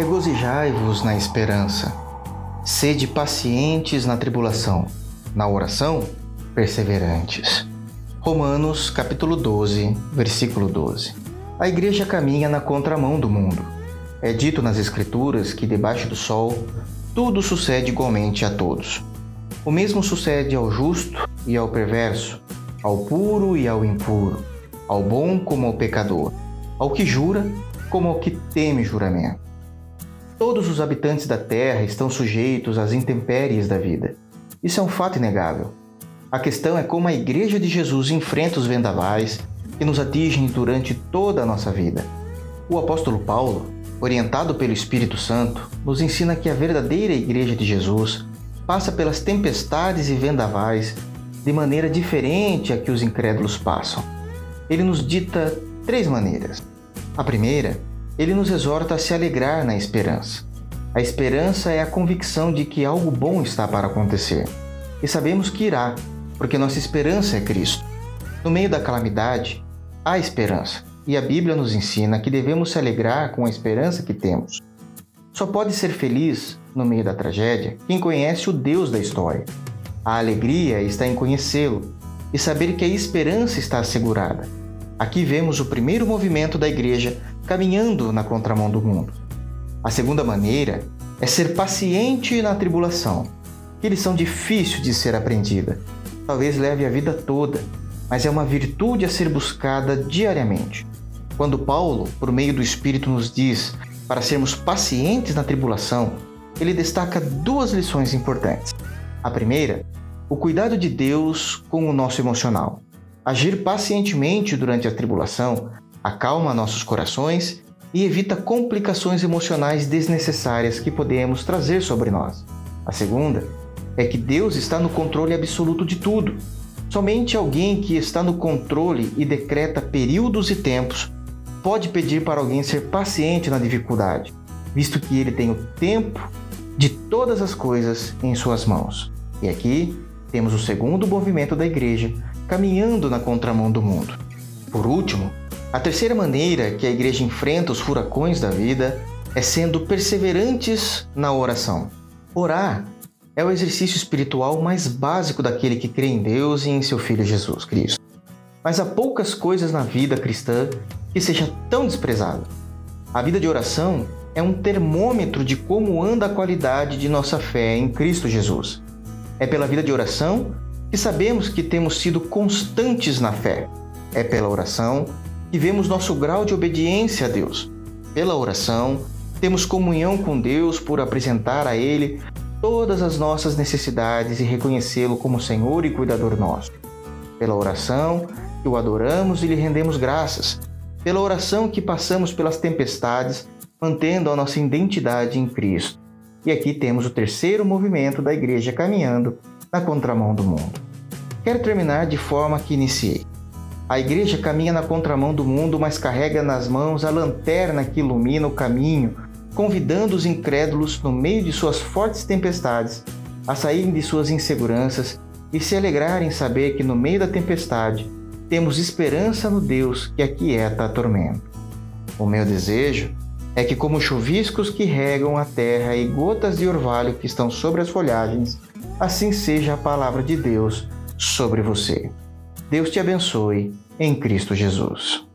Regozijai-vos na esperança. Sede pacientes na tribulação. Na oração, perseverantes. Romanos capítulo 12, versículo 12. A igreja caminha na contramão do mundo. É dito nas escrituras que debaixo do sol tudo sucede igualmente a todos. O mesmo sucede ao justo e ao perverso, ao puro e ao impuro, ao bom como ao pecador, ao que jura como ao que teme juramento. Todos os habitantes da terra estão sujeitos às intempéries da vida. Isso é um fato inegável. A questão é como a Igreja de Jesus enfrenta os vendavais que nos atingem durante toda a nossa vida. O apóstolo Paulo, orientado pelo Espírito Santo, nos ensina que a verdadeira Igreja de Jesus passa pelas tempestades e vendavais de maneira diferente a que os incrédulos passam. Ele nos dita três maneiras. A primeira, ele nos exorta a se alegrar na esperança. A esperança é a convicção de que algo bom está para acontecer. E sabemos que irá, porque nossa esperança é Cristo. No meio da calamidade, há esperança, e a Bíblia nos ensina que devemos se alegrar com a esperança que temos. Só pode ser feliz, no meio da tragédia, quem conhece o Deus da história. A alegria está em conhecê-lo e saber que a esperança está assegurada. Aqui vemos o primeiro movimento da igreja caminhando na contramão do mundo. A segunda maneira é ser paciente na tribulação, que lição difícil de ser aprendida. Talvez leve a vida toda, mas é uma virtude a ser buscada diariamente. Quando Paulo, por meio do Espírito, nos diz para sermos pacientes na tribulação, ele destaca duas lições importantes. A primeira, o cuidado de Deus com o nosso emocional. Agir pacientemente durante a tribulação acalma nossos corações e evita complicações emocionais desnecessárias que podemos trazer sobre nós. A segunda é que Deus está no controle absoluto de tudo. Somente alguém que está no controle e decreta períodos e tempos pode pedir para alguém ser paciente na dificuldade, visto que ele tem o tempo de todas as coisas em suas mãos. E aqui temos o segundo movimento da igreja caminhando na contramão do mundo. Por último, a terceira maneira que a igreja enfrenta os furacões da vida é sendo perseverantes na oração. Orar é o exercício espiritual mais básico daquele que crê em Deus e em seu Filho Jesus Cristo. Mas há poucas coisas na vida cristã que seja tão desprezada. A vida de oração é um termômetro de como anda a qualidade de nossa fé em Cristo Jesus. É pela vida de oração que sabemos que temos sido constantes na fé. É pela oração que vemos nosso grau de obediência a Deus. Pela oração, temos comunhão com Deus por apresentar a Ele todas as nossas necessidades e reconhecê-lo como Senhor e cuidador nosso. Pela oração, que o adoramos e lhe rendemos graças. Pela oração que passamos pelas tempestades, mantendo a nossa identidade em Cristo. E aqui temos o terceiro movimento da igreja caminhando na contramão do mundo. Quero terminar de forma que iniciei. A igreja caminha na contramão do mundo, mas carrega nas mãos a lanterna que ilumina o caminho, convidando os incrédulos, no meio de suas fortes tempestades, a saírem de suas inseguranças e se alegrarem em saber que no meio da tempestade temos esperança no Deus que aquieta a tormenta. O meu desejo é que, como chuviscos que regam a terra e gotas de orvalho que estão sobre as folhagens, assim seja a palavra de Deus sobre você. Deus te abençoe em Cristo Jesus.